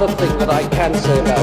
other thing that I can say about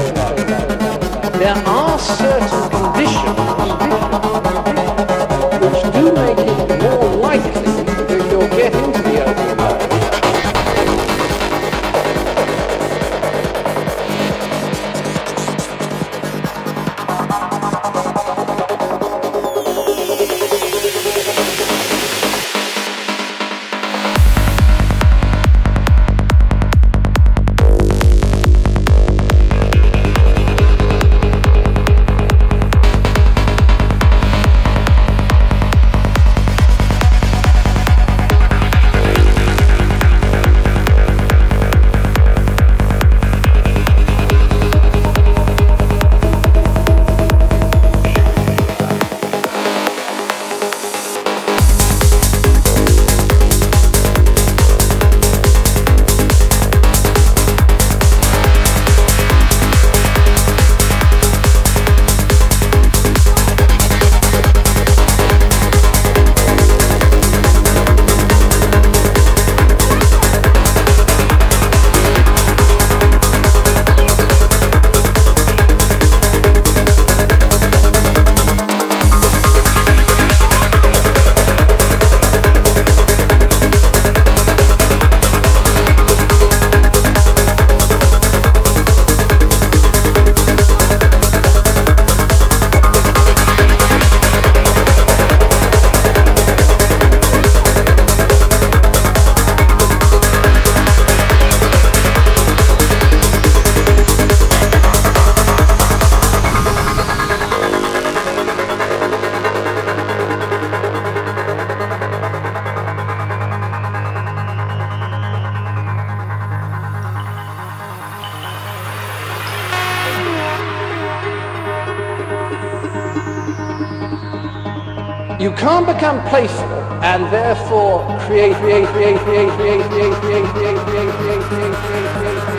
You can't become playful and therefore create, create, create, create, create, create, create, create, create, create, create, create, create,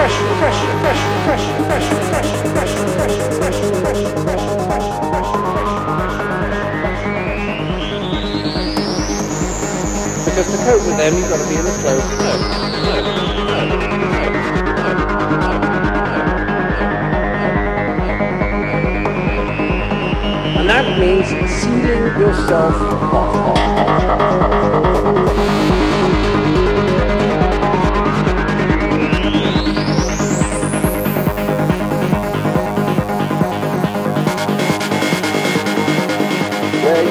pressure, Because to cope with them, you've got to be in a closed zone. And that means sealing yourself off. Where